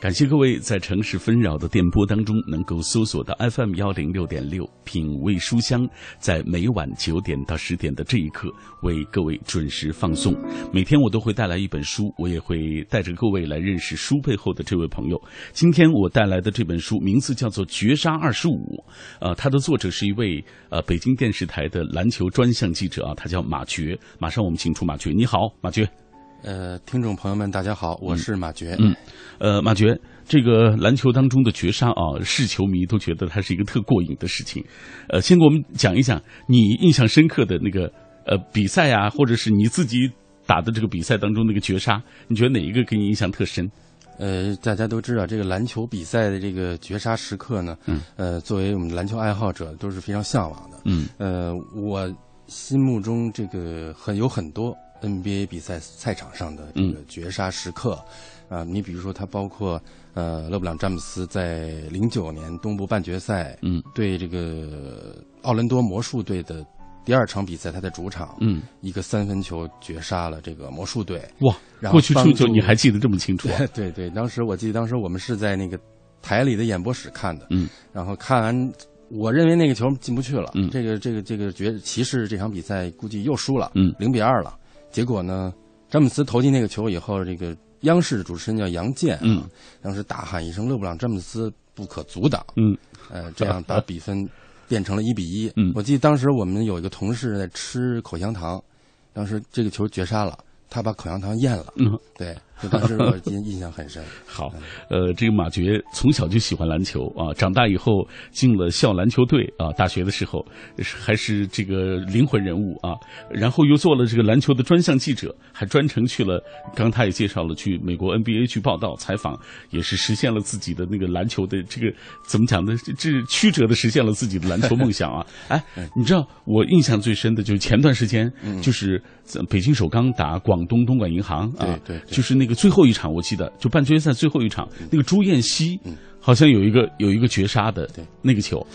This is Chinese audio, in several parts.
感谢各位在城市纷扰的电波当中能够搜索到 FM 幺零六点六品味书香，在每晚九点到十点的这一刻为各位准时放送。每天我都会带来一本书，我也会带着各位来认识书背后的这位朋友。今天我带来的这本书名字叫做《绝杀二十五》，呃，它的作者是一位呃北京电视台的篮球专项记者啊，他叫马爵。马上我们请出马爵，你好，马爵。呃，听众朋友们，大家好，我是马爵。嗯，呃，马爵，这个篮球当中的绝杀啊，是球迷都觉得它是一个特过瘾的事情。呃，先给我们讲一讲你印象深刻的那个呃比赛啊，或者是你自己打的这个比赛当中那个绝杀，你觉得哪一个给你印象特深？呃，大家都知道这个篮球比赛的这个绝杀时刻呢，嗯，呃，作为我们篮球爱好者都是非常向往的。嗯，呃，我心目中这个很有很多 NBA 比赛赛场上的这个绝杀时刻，啊、你比如说它包括呃勒布朗詹姆斯在零九年东部半决赛，嗯，对这个奥兰多魔术队的第二场比赛，他在主场，嗯，一个三分球绝杀了这个魔术队。哇，然后过去出帮助球你还记得这么清楚、啊？对对，当时我记得当时我们是在那个台里的演播室看的，嗯，然后看完，我认为那个球进不去了，嗯这个这个这个爵骑士这场比赛估计又输了，嗯零比二了。结果呢，詹姆斯投进那个球以后，这个央视主持人叫杨健，嗯，当时大喊一声“勒布朗詹姆斯不可阻挡”，嗯，呃，这样把比分变成了一比一。嗯。我记得当时我们有一个同事在吃口香糖，当时这个球绝杀了，他把口香糖咽了，嗯，对，就当时我印印象很深。好，呃，这个马爵从小就喜欢篮球啊，长大以后进了校篮球队啊，大学的时候还是这个灵魂人物啊，然后又做了这个篮球的专项记者，还专程去了，刚刚他也介绍了去美国 NBA 去报道采访，也是实现了自己的那个篮球的这个怎么讲呢？这这曲折的实现了自己的篮球梦想啊！哎，你知道我印象最深的就是前段时间，就是北京首钢打广东东莞银行啊，对就是那个最后一场，我记得就半决赛最后一场，那个朱彦曦好像有一个有一个绝杀的对那个球，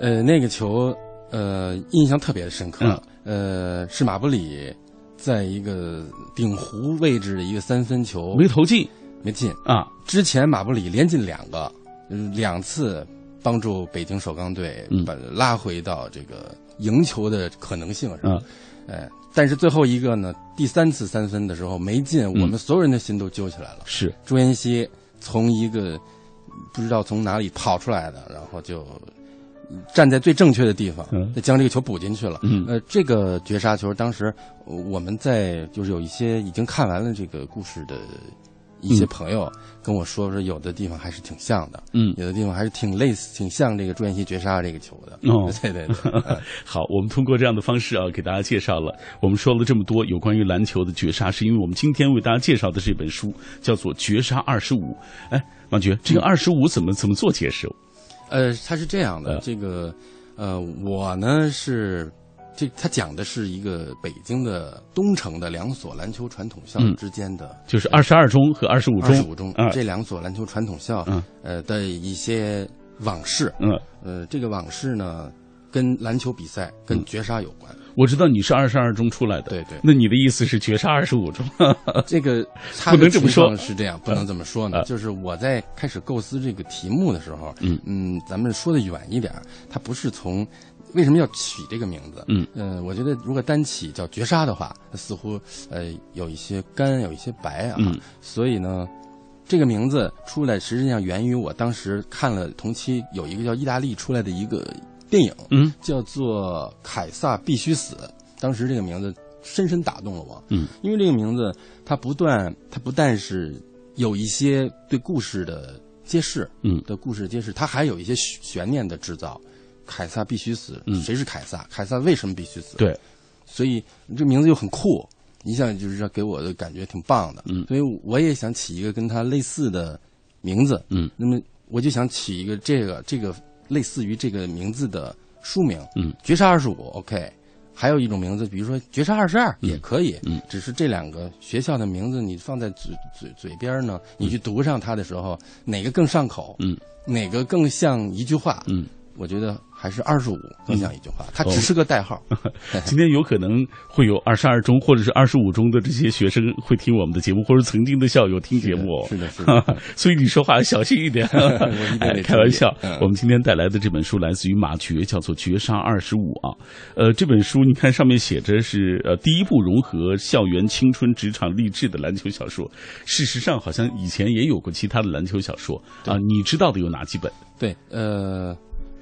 呃，那个球，呃，印象特别的深刻。呃，是马布里在一个顶弧位置的一个三分球没投进没进。啊，之前马布里连进两个，嗯，两次帮助北京首钢队嗯把拉回到这个赢球的可能性上。嗯哎，但是最后一个呢，第三次三分的时候没进，嗯我们所有人的心都揪起来了。是朱彦曦从一个不知道从哪里跑出来的，然后就站在最正确的地方嗯，将这个球补进去了。嗯呃，这个绝杀球，当时呃我们在就是有一些已经看完了这个故事的一些朋友跟我说，说有的地方还是挺像的，嗯有的地方还是挺类似、挺像这个朱彦曦绝杀这个球的。哦对对 对，呃 好，我们通过这样的方式啊，给大家介绍了。我们说了这么多有关于篮球的绝杀，是因为我们今天为大家介绍的这本书叫做《绝杀二十五》。哎，王爵，这个二十五怎么怎么做解释？呃，它是这样的，呃这个呃，我呢是这他讲的是一个北京的东城的两所篮球传统校嗯。之间的就是二十二中和二十五中，二十五中啊，这两所篮球传统校嗯。呃的一些往事。嗯，呃，这个往事呢，跟篮球比赛、跟绝杀有关。我知道你是二十二中出来的，对对。那你的意思是绝杀二十五中？这个他不能这么说。是这样，不能这么说呢。啊就是我在开始构思这个题目的时候，嗯。咱们说的远一点儿，它不是从为什么要取这个名字？嗯，呃，我觉得如果单起叫绝杀的话，似乎呃有一些干，有一些白啊。嗯，所以呢。这个名字出来，实际上源于我当时看了同期有一个叫意大利出来的一个电影，嗯，叫做《凯撒必须死》。当时这个名字深深打动了我，嗯，因为这个名字它不断，它不但是有一些对故事的揭示，嗯的故事揭示，它还有一些悬悬念的制造。凯撒必须死，嗯谁是凯撒？凯撒为什么必须死？对，所以这名字又很酷，一下就是说给我的感觉挺棒的。嗯所以我也想起一个跟他类似的名字。嗯，那么我就想起一个这个这个类似于这个名字的书名。嗯，绝杀二十五，OK。还有一种名字，比如说绝杀二十二也可以。嗯只是这两个学校的名字你放在嘴嘴嘴边呢，你去读上它的时候，哪个更上口？嗯，哪个更像一句话？嗯，我觉得还是二十五更像一句话，它只是个代号。今天有可能会有二十二中或者是二十五中的这些学生会听我们的节目，或者曾经的校友听节目。是的，是的。所以你说话要小心一点。我一点开玩笑。我们今天带来的这本书来自于马爵，叫做《绝杀二十五》啊。呃，这本书你看上面写着是呃第一部融合校园青春、职场励志的篮球小说。事实上，好像以前也有过其他的篮球小说啊。你知道的有哪几本？对，呃。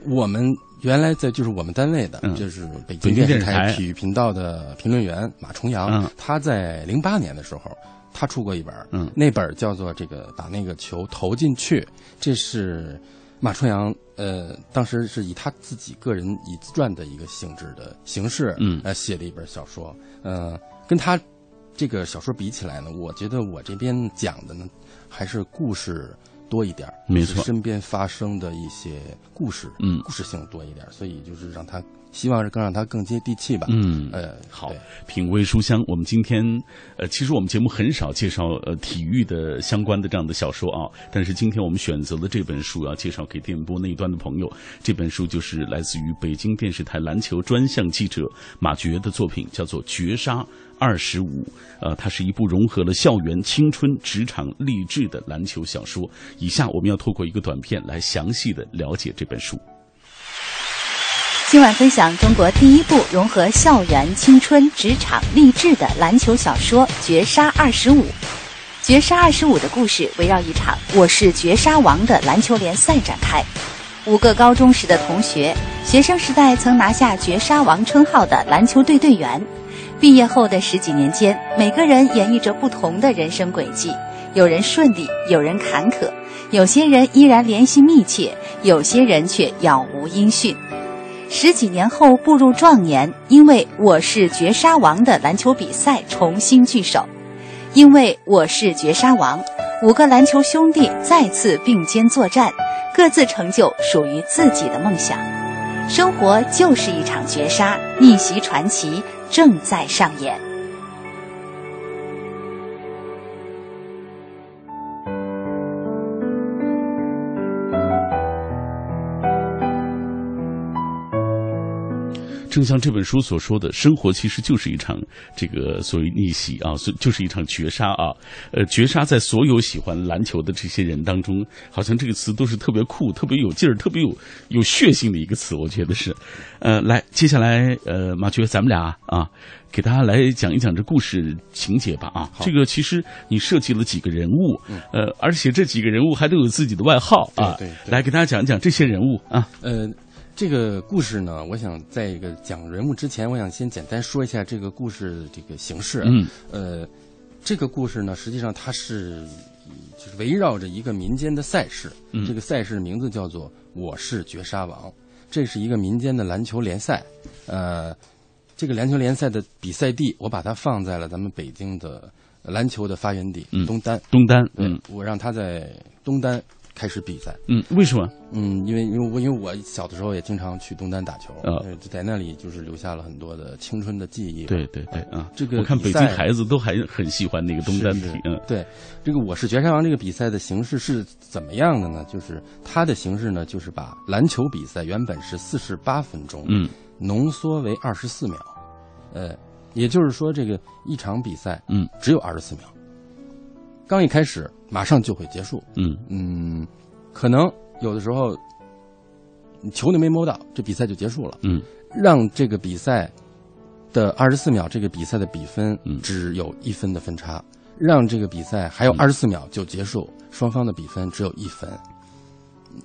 我们原来在就是我们单位的，就是北京电视台体育频道的评论员马重阳，他在零八年的时候，他出过一本，那本叫做《这个把那个球投进去》，这是马重阳呃当时是以他自己个人以自传的一个性质的形式，呃写的一本小说，呃跟他这个小说比起来呢，我觉得我这边讲的呢还是故事。多一点没错，身边发生的一些故事，嗯，故事性多一点，所以就是让他希望是更让他更接地气吧，嗯，呃，好，品味书香，我们今天呃，其实我们节目很少介绍呃体育的相关的这样的小说啊，但是今天我们选择了这本书要介绍给电波那一端的朋友，这本书就是来自于北京电视台篮球专项记者马爵的作品，叫做《绝杀》。二十五，呃，它是一部融合了校园青春、职场励志的篮球小说。以下我们要透过一个短片来详细的了解这本书。今晚分享中国第一部融合校园青春、职场励志的篮球小说《绝杀二十五》。《绝杀二十五》的故事围绕一场“我是绝杀王”的篮球联赛展开。五个高中时的同学，学生时代曾拿下“绝杀王”称号的篮球队队员。毕业后的十几年间，每个人演绎着不同的人生轨迹，有人顺利，有人坎坷，有些人依然联系密切，有些人却杳无音讯。十几年后步入壮年，因为我是绝杀王的篮球比赛重新聚首，因为我是绝杀王，五个篮球兄弟再次并肩作战，各自成就属于自己的梦想。生活就是一场绝杀，逆袭传奇正在上演。正像这本书所说的，生活其实就是一场这个所谓逆袭啊，所就是一场绝杀啊。呃，绝杀在所有喜欢篮球的这些人当中，好像这个词都是特别酷、特别有劲儿、特别有有血性的一个词，我觉得是。呃，来，接下来呃，马爵，咱们俩啊，给大家来讲一讲这故事情节吧啊。这个其实你设计了几个人物，呃，而且这几个人物还都有自己的外号啊。对，来给大家讲一讲这些人物啊。呃。这个故事呢，我想在一个讲人物之前，我想先简单说一下这个故事这个形式。嗯，呃，这个故事呢，实际上它是就是围绕着一个民间的赛事。嗯，这个赛事名字叫做“我是绝杀王”，这是一个民间的篮球联赛。呃，这个篮球联赛的比赛地，我把它放在了咱们北京的篮球的发源地东单。东单，嗯，我让他在东单。开始比赛，嗯，为什么？嗯，因为因为我因为我小的时候也经常去东单打球，呃，在那里就是留下了很多的青春的记忆。对对对，啊，这个我看北京孩子都还很喜欢那个东单体，嗯，对，这个我是绝杀王这个比赛的形式是怎么样的呢？就是它的形式呢，就是把篮球比赛原本是四十八分钟，嗯，浓缩为二十四秒，呃，也就是说这个一场比赛，嗯，只有二十四秒。刚一开始，马上就会结束。嗯嗯，可能有的时候，球都没摸到，这比赛就结束了。嗯，让这个比赛的二十四秒，这个比赛的比分只有一分的分差，让这个比赛还有二十四秒就结束，双方的比分只有一分。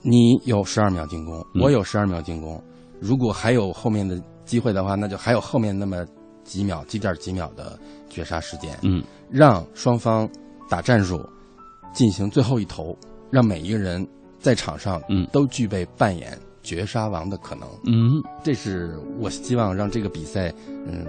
你有十二秒进攻，我有十二秒进攻。如果还有后面的机会的话，那就还有后面那么几秒、几点几秒的绝杀时间。嗯，让双方。打战术，进行最后一投，让每一个人在场上，嗯，都具备扮演绝杀王的可能，嗯，这是我希望让这个比赛，嗯，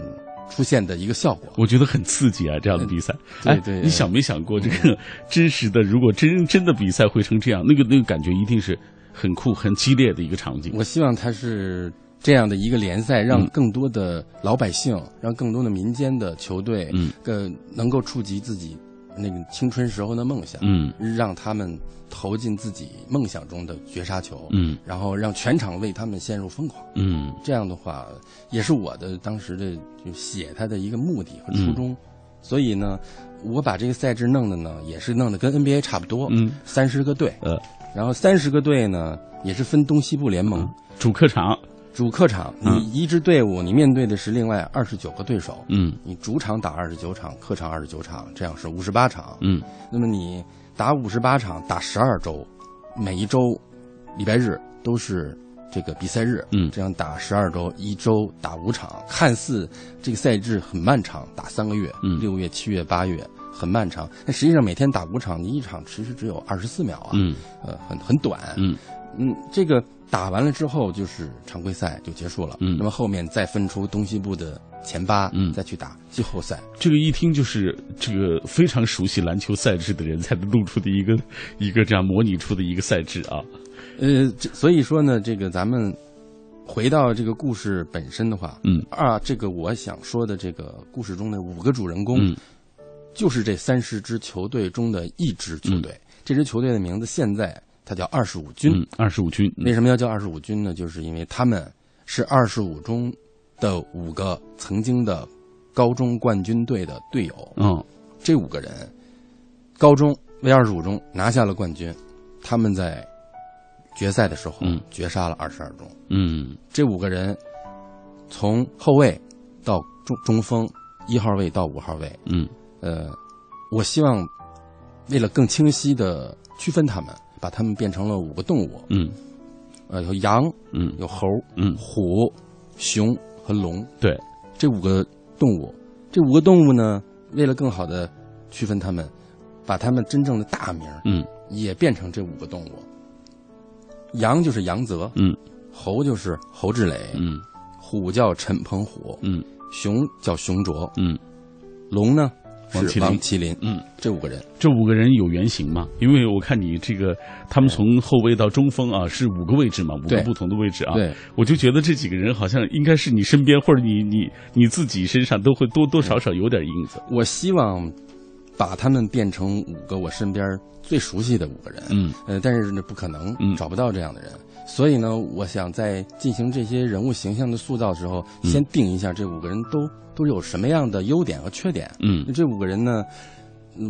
出现的一个效果。我觉得很刺激啊，这样的比赛。对对，你想没想过这个 真实的？如果真真的比赛会成这样，那个那个感觉一定是很酷、很激烈的一个场景。我希望它是这样的一个联赛，让更多的老百姓，让更多的民间的球队，嗯，更能够触及自己。那个青春时候的梦想，嗯，让他们投进自己梦想中的绝杀球，嗯，然后让全场为他们陷入疯狂，嗯，这样的话也是我的当时的就写他的一个目的和初衷，所以呢，我把这个赛制弄的呢，也是弄得跟 NBA 差不多，嗯，三十个队，呃，然后三十个队呢也是分东西部联盟，主客场。主客场，你一支队伍，你面对的是另外二十九个对手。嗯，你主场打二十九场，客场二十九场，这样是五十八场。嗯，那么你打五十八场，打十二周，每一周礼拜日都是这个比赛日。嗯，这样打十二周，一周打五场，看似这个赛制很漫长，打三个月，嗯，六月、七月、八月很漫长。但实际上每天打五场，你一场其实只有二十四秒啊。嗯，呃，很很短。嗯嗯，这个。打完了之后就是常规赛就结束了，嗯，那么后面再分出东西部的前八，嗯，再去打季后赛。这个一听就是这个非常熟悉篮球赛制的人才能弄出的一个 一个这样模拟出的一个赛制啊。呃，所以说呢，这个咱们回到这个故事本身的话，嗯，啊，这个我想说的这个故事中的五个主人公，嗯，就是这三十支球队中的一支球队。这支球队的名字现在。它叫二十五军，二十五军为什么要叫二十五军呢？就是因为他们是二十五中的五个曾经的高中冠军队的队友。嗯，这五个人高中为二十五中拿下了冠军，他们在决赛的时候绝杀了二十二中。嗯，这五个人从后卫到中中锋，一号位到五号位。嗯，呃，我希望为了更清晰的区分他们。把它们变成了五个动物，嗯，呃，有羊，嗯，有猴，嗯，虎、熊和龙，对，这五个动物，这五个动物呢，为了更好的区分它们，把它们真正的大名，嗯，也变成这五个动物。羊就是杨泽，嗯，猴就是侯志磊，嗯，虎叫陈鹏虎，嗯，熊叫熊卓，嗯，龙呢？是王麒麟，嗯，这五个人，这五个人有原型吗？因为我看你这个，他们从后卫到中锋啊，是五个位置嘛，五个不同的位置啊。对，我就觉得这几个人好像应该是你身边或者你你你自己身上都会多多少少有点影子。我希望把他们变成五个我身边最熟悉的五个人，嗯，呃，但是呢不可能，嗯，找不到这样的人，所以呢，我想在进行这些人物形象的塑造的时候，嗯、先定一下这五个人都都有什么样的优点和缺点。嗯，这五个人呢。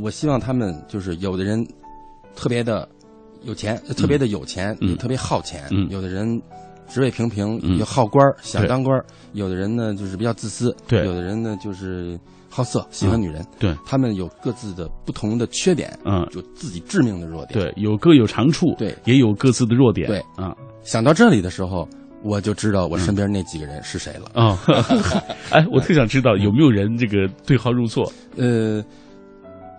我希望他们就是有的人特别的有钱，特别的有钱，也特别好钱；有的人职位平平，又好官想当官；有的人呢就是比较自私；对。有的人呢就是好色，喜欢女人。对，他们有各自的不同的缺点，嗯，有自己致命的弱点。对，有各有长处，对，也有各自的弱点。对，啊，想到这里的时候，我就知道我身边那几个人是谁了。啊，哎，我特想知道有没有人这个对号入座？呃。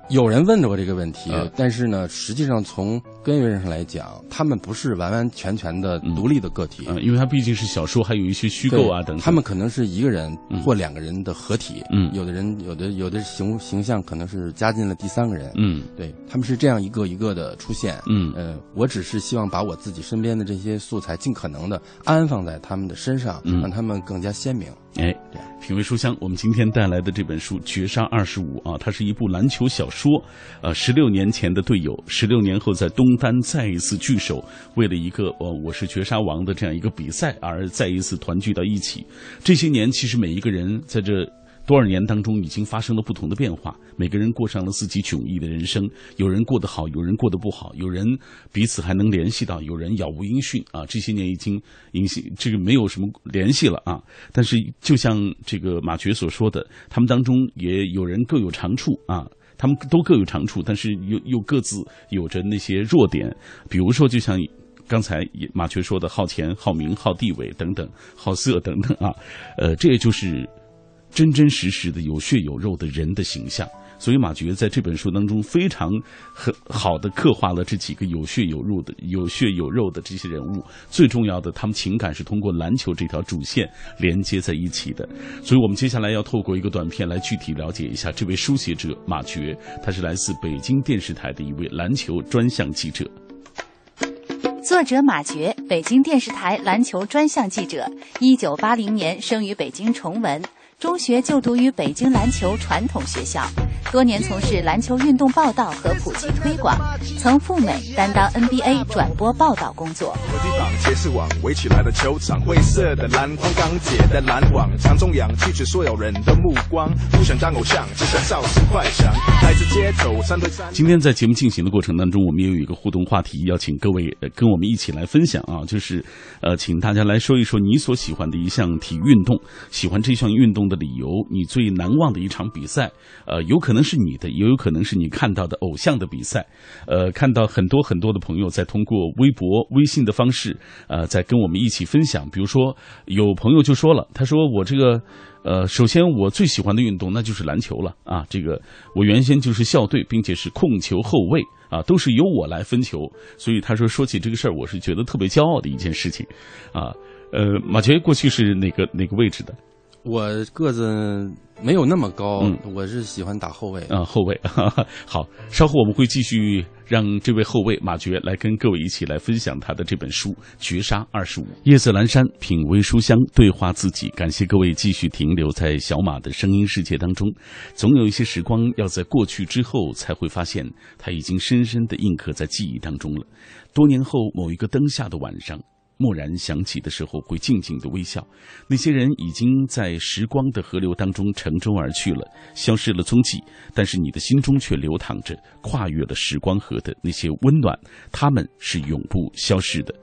有人问过我这个问题，嗯、但是呢，实际上从根源上来讲，他们不是完完全全的独立的个体，嗯，因为他毕竟是小说，还有一些虚构啊等等。他们可能是一个人或两个人的合体，嗯，有的人有的有的形形象可能是加进了第三个人，嗯，对他们是这样一个一个的出现，嗯，呃，我只是希望把我自己身边的这些素材尽可能的安放在他们的身上，嗯、让他们更加鲜明。哎，品味书香，我们今天带来的这本书《绝杀二十五》啊，它是一部篮球小说。说呃，十六年前的队友，十六年后在东单再一次聚首，为了一个呃我是绝杀王的这样一个比赛而再一次团聚到一起。这些年，其实每一个人在这多少年当中已经发生了不同的变化，每个人过上了自己迥异的人生。有人过得好，有人过得不好，有人彼此还能联系到，有人杳无音讯啊。这些年已经影响这个没有什么联系了啊。但是就像这个马爵所说的，他们当中也有人各有长处啊。他们都各有长处，但是又又各自有着那些弱点。比如说，就像刚才马却说的，好钱、好名、好地位等等，好色等等啊，呃，这也就是真真实实的有血有肉的人的形象。所以马爵在这本书当中非常很好的刻画了这几个有血有肉的、有血有肉的这些人物。最重要的，他们情感是通过篮球这条主线连接在一起的。所以我们接下来要透过一个短片来具体了解一下这位书写者马爵，他是来自北京电视台的一位篮球专项记者。作者马爵，北京电视台篮球专项记者，一九八零年生于北京崇文。中学就读于北京篮球传统学校，多年从事篮球运动报道和普及推广，曾赴美担当 NBA 转播报道工作。结是网围起来的球场，灰色的篮筐，钢铁的篮网，强中氧去取所有人的目光。不想当偶像，只想少时快想。来自街头三对三。今天在节目进行的过程当中，我们也有一个互动话题，邀请各位跟我们一起来分享啊，就是呃，请大家来说一说你所喜欢的一项体育运动，喜欢这项运动的理由，你最难忘的一场比赛，呃，有可能能是你的，也有可能是你看到的偶像的比赛。呃，看到很多很多的朋友在通过微博、微信的方式。呃，在跟我们一起分享，比如说有朋友就说了，他说我这个，呃，首先我最喜欢的运动那就是篮球了啊，这个我原先就是校队，并且是控球后卫啊，都是由我来分球，所以他说说起这个事儿，我是觉得特别骄傲的一件事情，啊，呃，马杰过去是哪个哪个位置的？我个子没有那么高，我是喜欢打后卫啊，后卫哈哈。好，稍后我们会继续让这位后卫马爵来跟各位一起来分享他的这本书《绝杀二十五》。夜色阑珊，品味书香，对话自己。感谢各位继续停留在小马的声音世界当中。总有一些时光要在过去之后才会发现，它已经深深的印刻在记忆当中了。多年后，某一个灯下的晚上。蓦然想起的时候，会静静的微笑。那些人已经在时光的河流当中乘舟而去了，消失了踪迹。但是你的心中却流淌着跨越了时光河的那些温暖，他们是永不消失的。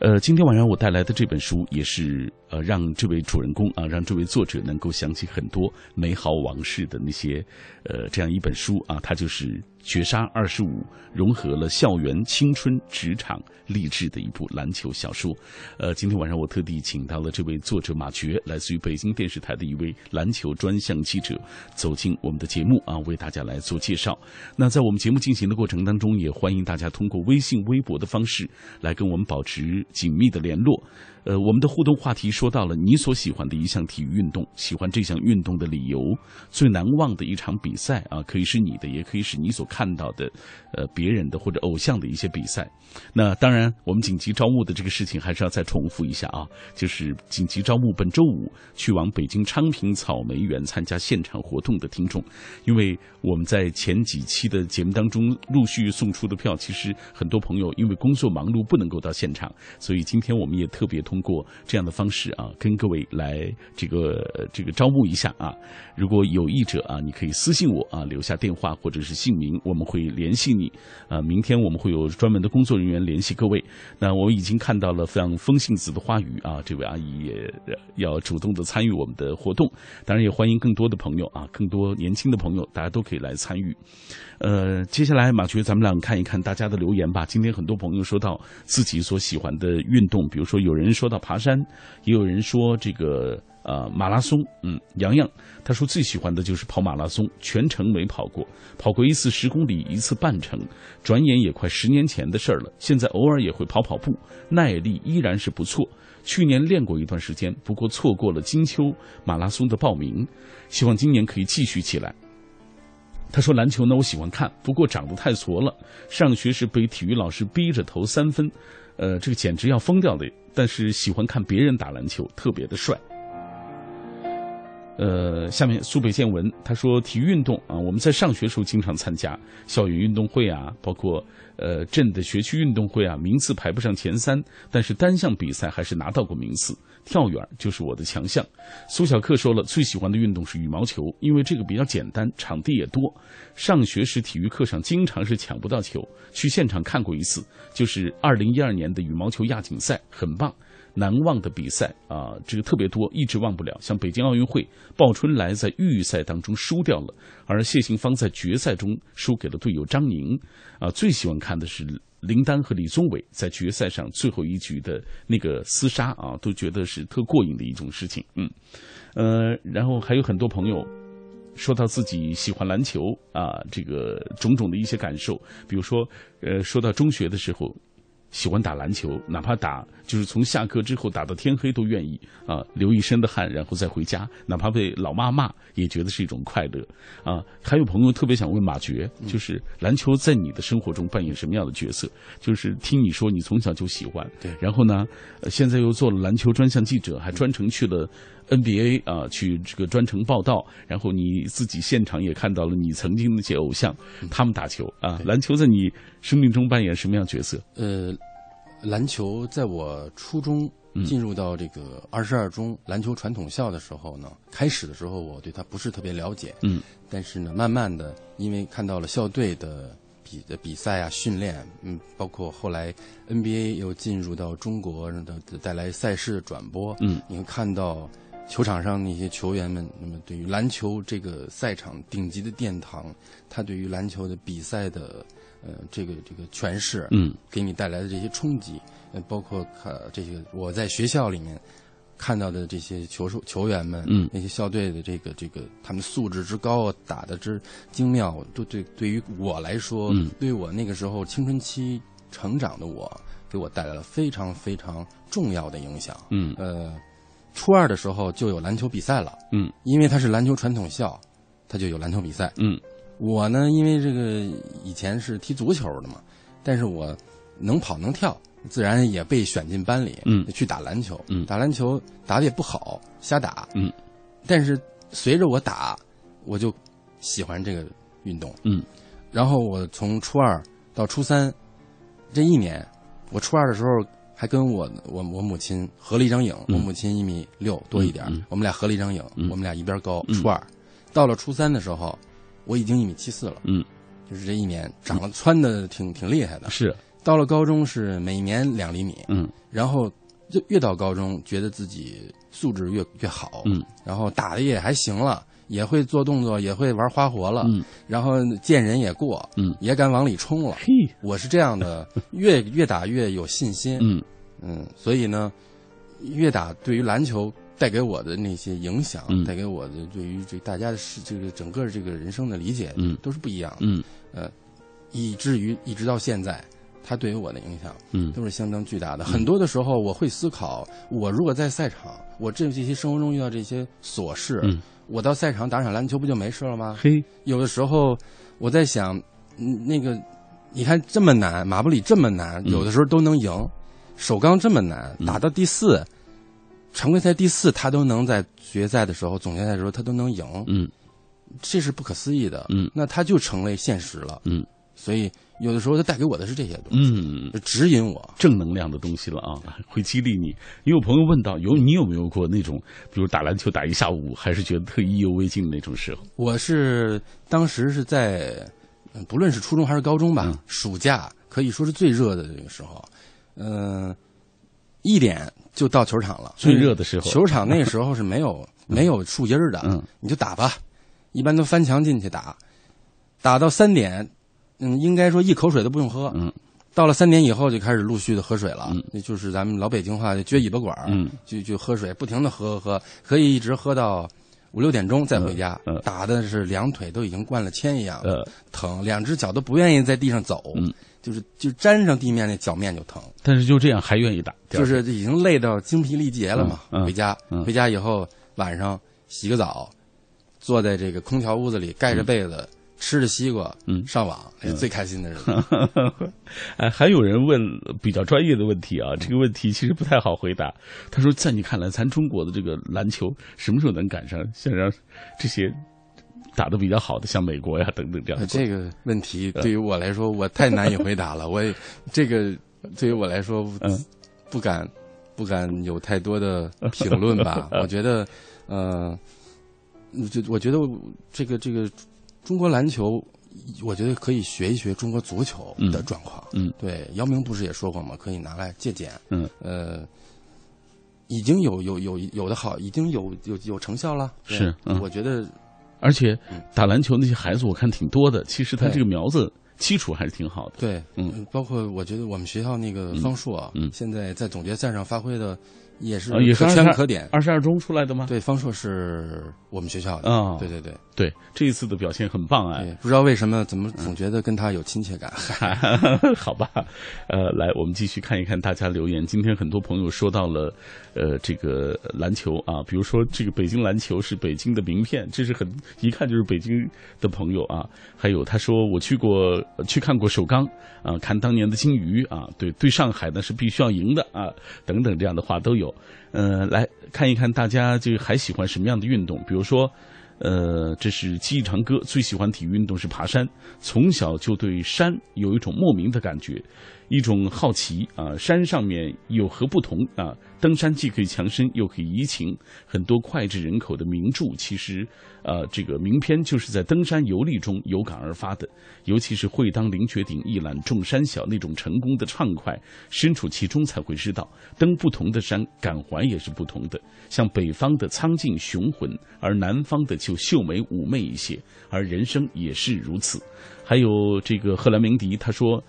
呃，今天晚上我带来的这本书也是呃，让这位主人公啊，让这位作者能够想起很多美好往事的那些呃，这样一本书啊，它就是《绝杀二十五》，融合了校园、青春、职场、励志的一部篮球小说。呃，今天晚上我特地请到了这位作者马爵，来自于北京电视台的一位篮球专项记者，走进我们的节目啊，为大家来做介绍。那在我们节目进行的过程当中，也欢迎大家通过微信、微博的方式来跟我们保持。紧密的联络。呃，我们的互动话题说到了你所喜欢的一项体育运动，喜欢这项运动的理由，最难忘的一场比赛啊，可以是你的，也可以是你所看到的，呃，别人的或者偶像的一些比赛。那当然，我们紧急招募的这个事情还是要再重复一下啊，就是紧急招募本周五去往北京昌平草莓园参加现场活动的听众，因为我们在前几期的节目当中陆续送出的票，其实很多朋友因为工作忙碌不能够到现场，所以今天我们也特别。通过这样的方式啊，跟各位来这个这个招募一下啊。如果有意者啊，你可以私信我啊，留下电话或者是姓名，我们会联系你。啊，明天我们会有专门的工作人员联系各位。那我已经看到了非常风信子的花语啊，这位阿姨也要主动的参与我们的活动。当然也欢迎更多的朋友啊，更多年轻的朋友，大家都可以来参与。呃，接下来马爵，咱们俩看一看大家的留言吧。今天很多朋友说到自己所喜欢的运动，比如说有人说到爬山，也有人说这个呃马拉松。嗯，洋洋他说最喜欢的就是跑马拉松，全程没跑过，跑过一次十公里，一次半程，转眼也快十年前的事儿了。现在偶尔也会跑跑步，耐力依然是不错。去年练过一段时间，不过错过了金秋马拉松的报名，希望今年可以继续起来。他说：“篮球呢，我喜欢看，不过长得太矬了。上学时被体育老师逼着投三分，呃，这个简直要疯掉的。但是喜欢看别人打篮球，特别的帅。”呃，下面苏北见闻，他说体育运动啊，我们在上学时候经常参加校园运动会啊，包括呃镇的学区运动会啊，名次排不上前三，但是单项比赛还是拿到过名次。跳远就是我的强项。苏小克说了，最喜欢的运动是羽毛球，因为这个比较简单，场地也多。上学时体育课上经常是抢不到球，去现场看过一次，就是二零一二年的羽毛球亚锦赛，很棒。难忘的比赛啊，这个特别多，一直忘不了。像北京奥运会，鲍春来在预赛当中输掉了，而谢杏芳在决赛中输给了队友张宁。啊，最喜欢看的是林丹和李宗伟在决赛上最后一局的那个厮杀啊，都觉得是特过瘾的一种事情。嗯，呃，然后还有很多朋友说到自己喜欢篮球啊，这个种种的一些感受，比如说，呃，说到中学的时候。喜欢打篮球，哪怕打就是从下课之后打到天黑都愿意啊，流一身的汗，然后再回家，哪怕被老妈骂，也觉得是一种快乐啊。还有朋友特别想问马爵，就是篮球在你的生活中扮演什么样的角色？就是听你说你从小就喜欢，对，然后呢，现在又做了篮球专项记者，还专程去了 NBA 啊，去这个专程报道，然后你自己现场也看到了你曾经那些偶像他们打球啊，篮球在你生命中扮演什么样角色？呃。篮球在我初中进入到这个二十二中篮球传统校的时候呢，开始的时候我对他不是特别了解，嗯，但是呢，慢慢的因为看到了校队的比的比赛啊、训练，嗯，包括后来 NBA 又进入到中国的带来赛事的转播，嗯，你会看到球场上那些球员们，那么对于篮球这个赛场顶级的殿堂，他对于篮球的比赛的。呃，这个这个诠释，嗯，给你带来的这些冲击，呃，包括看这些我在学校里面看到的这些球手球员们，嗯，那些校队的这个这个他们素质之高，打的之精妙，都对对于我来说，嗯，对我那个时候青春期成长的我，给我带来了非常非常重要的影响，嗯，呃，初二的时候就有篮球比赛了，嗯，因为它是篮球传统校，它就有篮球比赛，嗯。我呢，因为这个以前是踢足球的嘛，但是我能跑能跳，自然也被选进班里，嗯，去打篮球，嗯，打篮球打的也不好，瞎打，嗯，但是随着我打，我就喜欢这个运动，嗯，然后我从初二到初三这一年，我初二的时候还跟我我我母亲合了一张影，我母亲一米六多一点，我们俩合了一张影，我们俩一边高，初二，到了初三的时候。我已经一米七四了，嗯，就是这一年长得蹿的挺挺厉害的。是，到了高中是每年两厘米，嗯，然后就越到高中觉得自己素质越越好，嗯，然后打的也还行了，也会做动作，也会玩花活了，嗯，然后见人也过，嗯，也敢往里冲了。嘿，我是这样的，越越打越有信心，嗯。嗯，所以呢，越打对于篮球。带给我的那些影响，带给我的对于这大家的是这个整个这个人生的理解，嗯，都是不一样的，嗯，呃，以至于一直到现在，他对于我的影响，嗯，都是相当巨大的。很多的时候，我会思考，我如果在赛场，我这这些生活中遇到这些琐事，嗯，我到赛场打场篮球不就没事了吗？嘿，有的时候我在想，那个你看这么难，马布里这么难，有的时候都能赢，首钢这么难，打到第四。常规赛第四，他都能在决赛的时候、总决赛的时候，他都能赢。嗯，这是不可思议的。嗯，那他就成为现实了。嗯，所以有的时候他带给我的是这些东西，嗯，指引我正能量的东西了啊，会激励你。也有朋友问到，有你有没有过那种，比如打篮球打一下午，还是觉得特意犹未尽的那种时候？我是当时是在，不论是初中还是高中吧，暑假可以说是最热的这个时候，嗯，一点。就到球场了，最热的时候，球场那时候是没有 没有树荫的，嗯，你就打吧，一般都翻墙进去打，打到三点，嗯，应该说一口水都不用喝，嗯，到了三点以后就开始陆续的喝水了，嗯，那就是咱们老北京话就撅尾巴管嗯，就就喝水，不停的喝喝喝，可以一直喝到五六点钟再回家，嗯，打的是两腿都已经灌了铅一样，呃，疼，两只脚都不愿意在地上走，嗯。就是就沾上地面那脚面就疼，但是就这样还愿意打，就是已经累到精疲力竭了嘛。回家回家以后晚上洗个澡，坐在这个空调屋子里盖着被子，吃着西瓜，嗯，上网，最开心的日子。哎，还有人问比较专业的问题啊，这个问题其实不太好回答。他说，在你看来，咱中国的这个篮球什么时候能赶上像让这些？打的比较好的，像美国呀等等这样。这个问题对于我来说，我太难以回答了。我也这个对于我来说，嗯，不敢不敢有太多的评论吧。我觉得，呃，就我觉得这个这个中国篮球，我觉得可以学一学中国足球的状况。嗯，对，姚明不是也说过吗？可以拿来借鉴。嗯，呃，已经有有有有的好，已经有有有成效了。是，我觉得。而且打篮球那些孩子我看挺多的，其实他这个苗子基础还是挺好的。对，嗯，包括我觉得我们学校那个方硕，嗯，现在在总决赛上发挥的也是也是可圈可点。二十二中出来的吗？对，方硕是我们学校的啊。对对对对，这一次的表现很棒啊！不知道为什么，怎么总觉得跟他有亲切感？好吧，呃，来，我们继续看一看大家留言。今天很多朋友说到了，呃，这个篮球啊，比如说这个北京篮球是北京的名片，这是很一看就是北京的朋友啊。还有他说我去过去看过首钢啊，看当年的金鱼啊，对对，上海呢是必须要赢的啊，等等这样的话都有。呃，来看一看大家就还喜欢什么样的运动，比如说。呃，这是记忆长歌，最喜欢体育运动是爬山，从小就对山有一种莫名的感觉。一种好奇啊，山上面有何不同啊？登山既可以强身，又可以怡情。很多脍炙人口的名著，其实，呃，这个名篇就是在登山游历中有感而发的。尤其是“会当凌绝顶，一览众山小”那种成功的畅快，身处其中才会知道，登不同的山，感怀也是不同的。像北方的苍劲雄浑，而南方的就秀美妩媚一些。而人生也是如此。还有这个赫兰明迪，他说。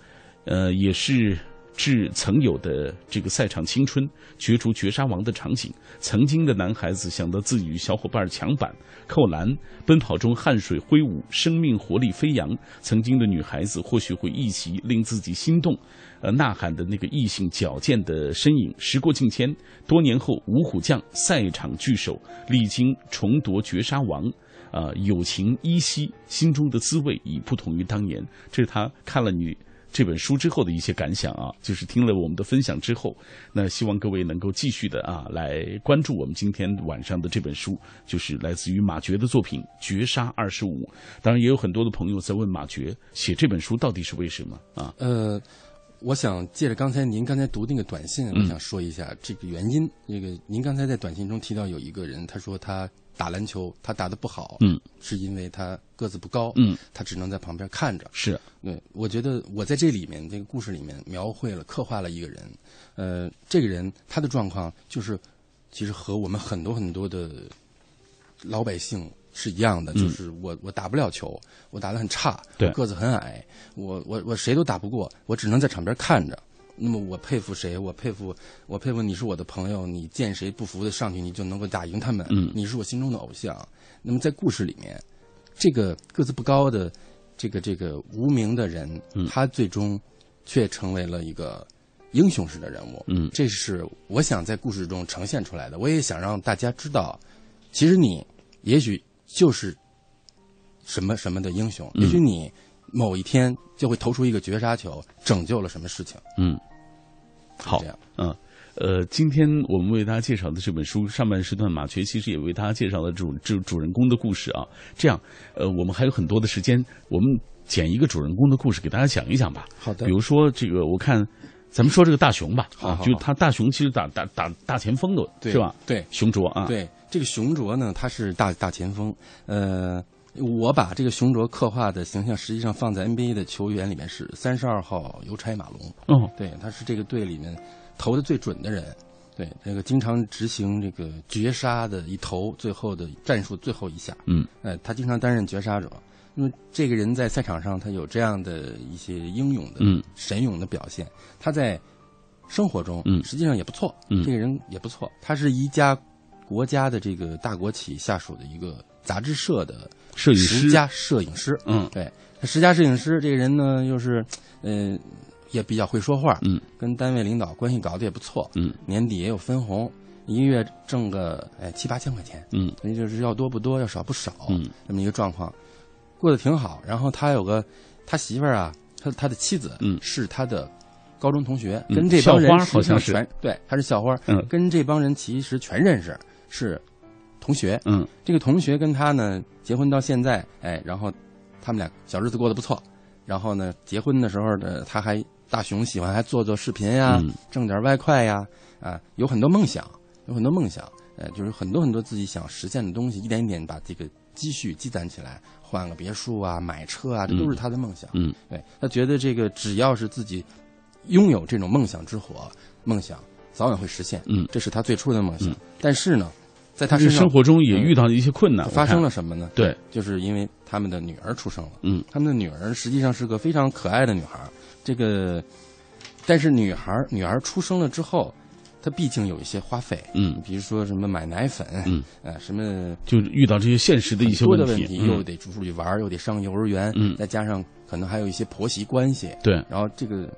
呃，也是致曾有的这个赛场青春，角逐绝杀王的场景。曾经的男孩子想到自己与小伙伴抢板、扣篮，奔跑中汗水挥舞，生命活力飞扬。曾经的女孩子或许会一起令自己心动，呃，呐喊的那个异性矫健的身影。时过境迁，多年后，五虎将赛场聚首，历经重夺绝杀王，啊，友情依稀，心中的滋味已不同于当年。这是他看了女。这本书之后的一些感想啊，就是听了我们的分享之后，那希望各位能够继续的啊来关注我们今天晚上的这本书，就是来自于马爵的作品《绝杀二十五》。当然，也有很多的朋友在问马爵写这本书到底是为什么啊？呃，我想借着刚才您刚才读那个短信，我想说一下这个原因。那个您刚才在短信中提到有一个人，他说他。打篮球，他打的不好，嗯，是因为他个子不高，嗯，他只能在旁边看着。是，对，我觉得我在这里面这个故事里面描绘了、刻画了一个人，呃，这个人他的状况就是，其实和我们很多很多的老百姓是一样的，就是我我打不了球，我打的很差，对，个子很矮，我我我谁都打不过，我只能在场边看着。那么我佩服谁？我佩服我佩服你是我的朋友，你见谁不服的上去，你就能够打赢他们。嗯，你是我心中的偶像。那么在故事里面，这个个子不高的这个这个无名的人，他最终却成为了一个英雄式的人物。嗯，这是我想在故事中呈现出来的。我也想让大家知道，其实你也许就是什么什么的英雄，也许你。某一天就会投出一个绝杀球，拯救了什么事情？嗯，好，这样嗯，呃，今天我们为大家介绍的这本书上半时段，马瘸其实也为大家介绍了主主主人公的故事啊。这样，呃，我们还有很多的时间，我们捡一个主人公的故事给大家讲一讲吧。好的，比如说这个，我看咱们说这个大熊吧，啊，就他大熊其实打打打大前锋的，是吧？对，熊卓啊，对，这个熊卓呢，他是大大前锋，呃。我把这个熊卓刻画的形象，实际上放在 NBA 的球员里面是三十二号邮差马龙。哦，对，他是这个队里面投的最准的人。对，那个经常执行这个绝杀的一投，最后的战术最后一下。嗯，哎，他经常担任绝杀者。那么这个人在赛场上，他有这样的一些英勇的、神勇的表现。他在生活中，嗯，实际上也不错。嗯，这个人也不错。他是一家国家的这个大国企下属的一个杂志社的。摄影师，十佳摄影师，嗯，对，十佳摄影师这个人呢，又是，嗯，也比较会说话，嗯，跟单位领导关系搞得也不错，嗯，年底也有分红，一个月挣个哎七八千块钱，嗯，那就是要多不多，要少不少，嗯，这么一个状况，过得挺好。然后他有个他媳妇儿啊，他他的妻子，嗯，是他的高中同学，跟这帮人好像是全对，他是校花，嗯，跟这帮人其实全认识，是。同学，嗯，这个同学跟他呢结婚到现在，哎，然后他们俩小日子过得不错。然后呢，结婚的时候呢，他还大熊喜欢还做做视频呀，挣点外快呀，啊，有很多梦想，有很多梦想，呃，就是很多很多自己想实现的东西，一点一点把这个积蓄积攒起来，换个别墅啊，买车啊，这都是他的梦想。嗯，对他觉得这个只要是自己拥有这种梦想之火，梦想早晚会实现。嗯，这是他最初的梦想。但是呢。在他生活中也遇到了一些困难，发生了什么呢？对，就是因为他们的女儿出生了。嗯，他们的女儿实际上是个非常可爱的女孩。这个，但是女孩女儿出生了之后，她毕竟有一些花费，嗯，比如说什么买奶粉，嗯，呃，什么就遇到这些现实的一些问题，题又得出去玩，又得上幼儿园，嗯，再加上可能还有一些婆媳关系，对，然后这个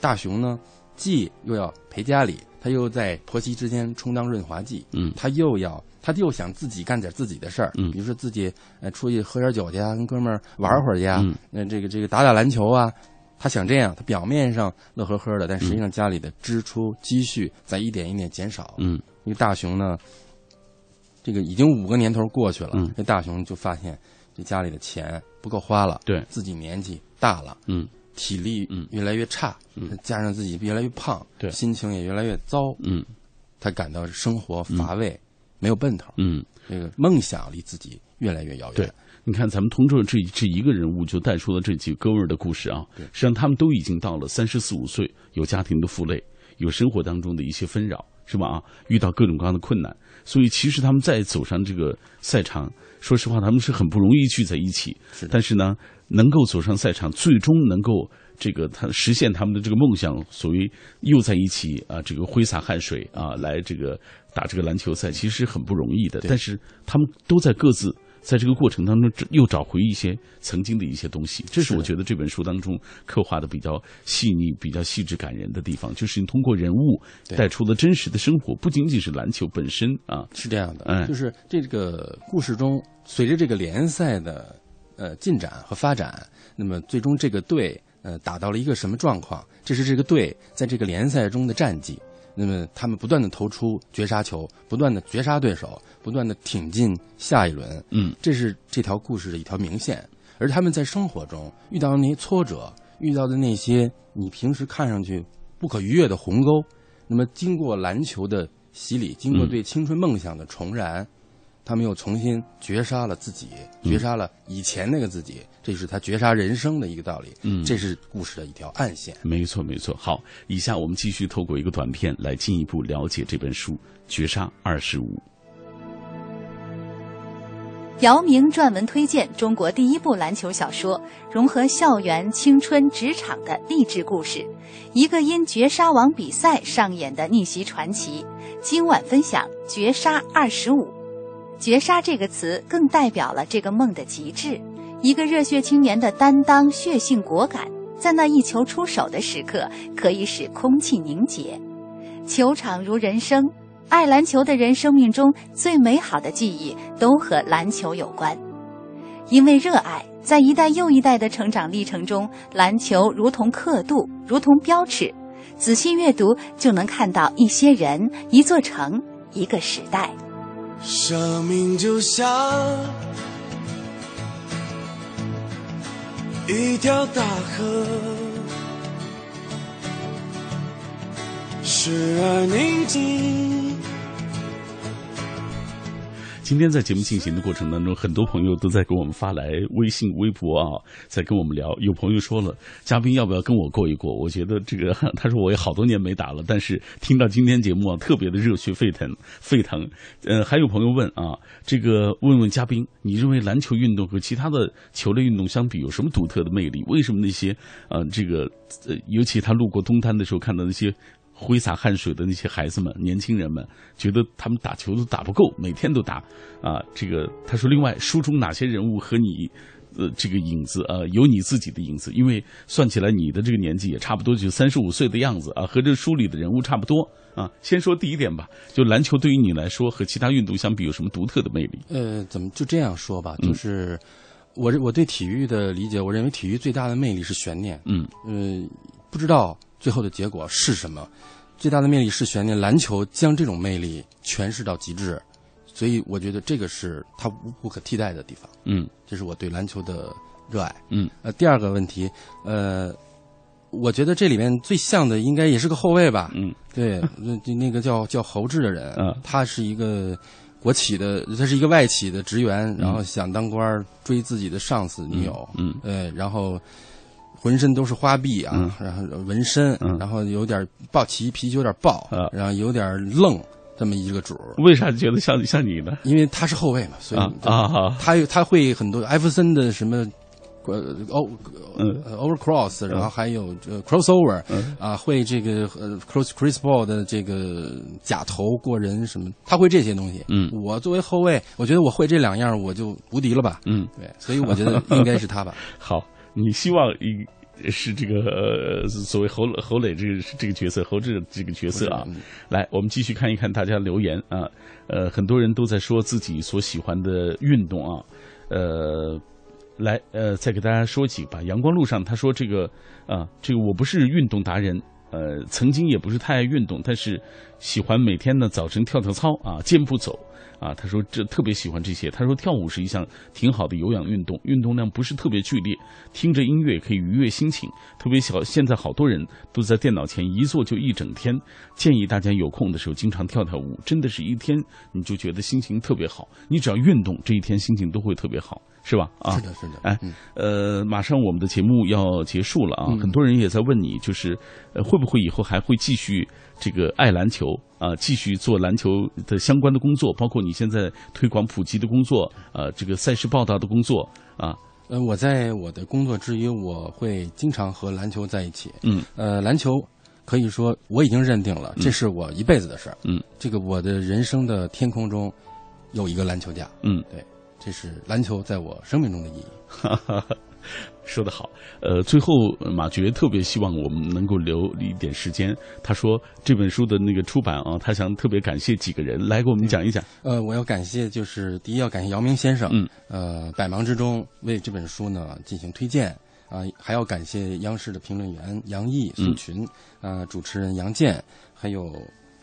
大雄呢，既又要陪家里，他又在婆媳之间充当润滑剂，嗯，他又要。他又想自己干点自己的事儿，嗯，比如说自己呃出去喝点酒去啊，跟哥们儿玩会儿去啊，嗯，那这个这个打打篮球啊，他想这样，他表面上乐呵呵的，但实际上家里的支出积蓄在一点一点减少，嗯，因为大雄呢，这个已经五个年头过去了，嗯，这大雄就发现这家里的钱不够花了，对。自己年纪大了，嗯，体力越来越差，嗯，加上自己越来越胖，对，心情也越来越糟，嗯，他感到生活乏味，没有奔头，嗯。这个梦想离自己越来越遥远。对，你看，咱们通过这这一个人物，就带出了这几个哥们儿的故事啊。对，实际上他们都已经到了三十四五岁，有家庭的负累，有生活当中的一些纷扰，是吧？啊，遇到各种各样的困难，所以其实他们在走上这个赛场，说实话，他们是很不容易聚在一起。是，但是呢，能够走上赛场，最终能够这个他实现他们的这个梦想，所谓又在一起啊，这个挥洒汗水啊，来这个。打这个篮球赛其实很不容易的，但是他们都在各自在这个过程当中又找回一些曾经的一些东西，这是我觉得这本书当中刻画的比较细腻、比较细致感人的地方，就是你通过人物带出了真实的生活，不仅仅是篮球本身啊，是这样的，嗯，就是这个故事中，随着这个联赛的呃进展和发展，那么最终这个队呃打到了一个什么状况？这是这个队在这个联赛中的战绩。那么他们不断的投出绝杀球，不断的绝杀对手，不断的挺进下一轮。嗯，这是这条故事的一条明线。而他们在生活中遇到的那些挫折，遇到的那些你平时看上去不可逾越的鸿沟，那么经过篮球的洗礼，经过对青春梦想的重燃。他们又重新绝杀了自己，绝杀了以前那个自己，这是他绝杀人生的一个道理。嗯，这是故事的一条暗线。没错，没错。好，以下我们继续透过一个短片来进一步了解这本书《绝杀二十五》。姚明撰文推荐中国第一部篮球小说，融合校园、青春、职场的励志故事，一个因绝杀王比赛上演的逆袭传奇。今晚分享《绝杀二十五》。绝杀这个词更代表了这个梦的极致。一个热血青年的担当、血性果敢，在那一球出手的时刻，可以使空气凝结。球场如人生，爱篮球的人生命中最美好的记忆都和篮球有关。因为热爱，在一代又一代的成长历程中，篮球如同刻度，如同标尺。仔细阅读，就能看到一些人、一座城、一个时代。生命就像一条大河，时而宁静。今天在节目进行的过程当中，很多朋友都在给我们发来微信、微博啊，在跟我们聊。有朋友说了，嘉宾要不要跟我过一过？我觉得这个，他说我也好多年没打了，但是听到今天节目啊，特别的热血沸腾，沸腾。呃，还有朋友问啊，这个问问嘉宾，你认为篮球运动和其他的球类运动相比有什么独特的魅力？为什么那些呃，这个呃，尤其他路过东滩的时候看到那些。挥洒汗水的那些孩子们、年轻人们，觉得他们打球都打不够，每天都打啊。这个他说，另外书中哪些人物和你，呃，这个影子呃，有你自己的影子，因为算起来你的这个年纪也差不多就三十五岁的样子啊，和这书里的人物差不多啊。先说第一点吧，就篮球对于你来说和其他运动相比有什么独特的魅力？呃，怎么就这样说吧，就是我我对体育的理解，我认为体育最大的魅力是悬念。嗯，呃，不知道。最后的结果是什么？最大的魅力是悬念。篮球将这种魅力诠释到极致，所以我觉得这个是它无不可替代的地方。嗯，这是我对篮球的热爱。嗯，呃，第二个问题，呃，我觉得这里面最像的应该也是个后卫吧。嗯，对，那那个叫叫侯志的人，嗯，他是一个国企的，他是一个外企的职员，然后想当官追自己的上司女友。嗯，呃，然后。浑身都是花臂啊，然后纹身，然后有点暴脾脾气有点暴，然后有点愣，这么一个主儿。为啥觉得像像你呢？因为他是后卫嘛，所以啊，他他会很多艾弗森的什么呃，o 呃 overcross，然后还有这 crossover，啊，会这个呃 cross Chris Paul 的这个假头过人什么，他会这些东西。嗯，我作为后卫，我觉得我会这两样，我就无敌了吧。嗯，对，所以我觉得应该是他吧。好，你希望一。是这个呃，所谓侯侯磊这个这个角色，侯志这个角色啊。来，我们继续看一看大家留言啊。呃，很多人都在说自己所喜欢的运动啊。呃，来呃，再给大家说几个。阳光路上他说这个啊，这个我不是运动达人，呃，曾经也不是太爱运动，但是喜欢每天呢早晨跳跳操啊，健步走。啊，他说这特别喜欢这些。他说跳舞是一项挺好的有氧运动，运动量不是特别剧烈，听着音乐可以愉悦心情。特别小，现在好多人都在电脑前一坐就一整天。建议大家有空的时候经常跳跳舞，真的是一天你就觉得心情特别好。你只要运动，这一天心情都会特别好。是吧？啊，是的，是的。哎，呃，马上我们的节目要结束了啊，很多人也在问你，就是呃，会不会以后还会继续这个爱篮球啊，继续做篮球的相关的工作，包括你现在推广普及的工作，呃，这个赛事报道的工作啊。呃，我在我的工作之余，我会经常和篮球在一起。嗯，呃，篮球可以说我已经认定了，这是我一辈子的事儿。嗯，这个我的人生的天空中有一个篮球架。嗯，对。这是篮球在我生命中的意义。说得好，呃，最后马爵特别希望我们能够留一点时间。他说这本书的那个出版啊，他想特别感谢几个人来给我们讲一讲。呃，我要感谢就是第一要感谢姚明先生，嗯，呃，百忙之中为这本书呢进行推荐啊，还要感谢央视的评论员杨毅、苏群，啊，主持人杨健，还有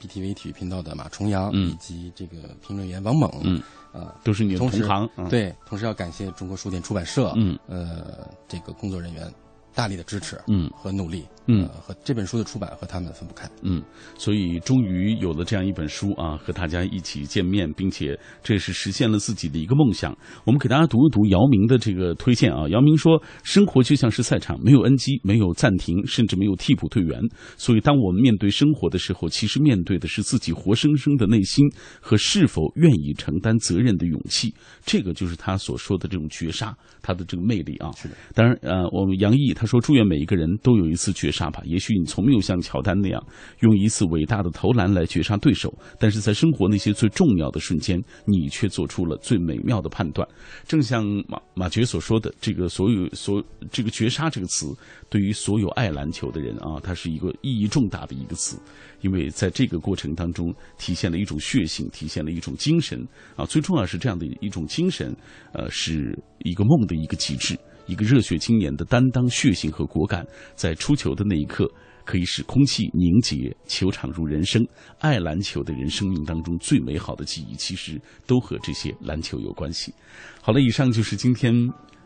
BTV 体育频道的马重阳以及这个评论员王猛，嗯。啊，都是你的同行。对，同时要感谢中国书店出版社，嗯，呃，这个工作人员大力的支持，嗯，和努力。嗯，和这本书的出版和他们分不开。嗯，所以终于有了这样一本书啊，和大家一起见面，并且这也是实现了自己的一个梦想。我们给大家读一读姚明的这个推荐啊。姚明说：“生活就像是赛场，没有 NG，没有暂停，甚至没有替补队员。所以，当我们面对生活的时候，其实面对的是自己活生生的内心和是否愿意承担责任的勇气。这个就是他所说的这种绝杀，他的这个魅力啊。是的。当然，呃，我们杨毅他说，祝愿每一个人都有一次绝杀。”吧！也许你从没有像乔丹那样用一次伟大的投篮来绝杀对手，但是在生活那些最重要的瞬间，你却做出了最美妙的判断。正像马马爵所说的，这个所有所这个绝杀这个词，对于所有爱篮球的人啊，它是一个意义重大的一个词，因为在这个过程当中，体现了一种血性，体现了一种精神啊。最重要是这样的一种精神，呃，是一个梦的一个极致。一个热血青年的担当、血性和果敢，在出球的那一刻，可以使空气凝结，球场如人生。爱篮球的人生命当中最美好的记忆，其实都和这些篮球有关系。好了，以上就是今天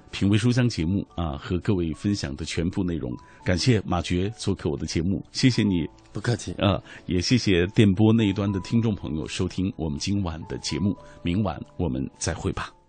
品味书香节目啊，和各位分享的全部内容。感谢马爵做客我的节目，谢谢你，不客气啊，也谢谢电波那一端的听众朋友收听我们今晚的节目。明晚我们再会吧。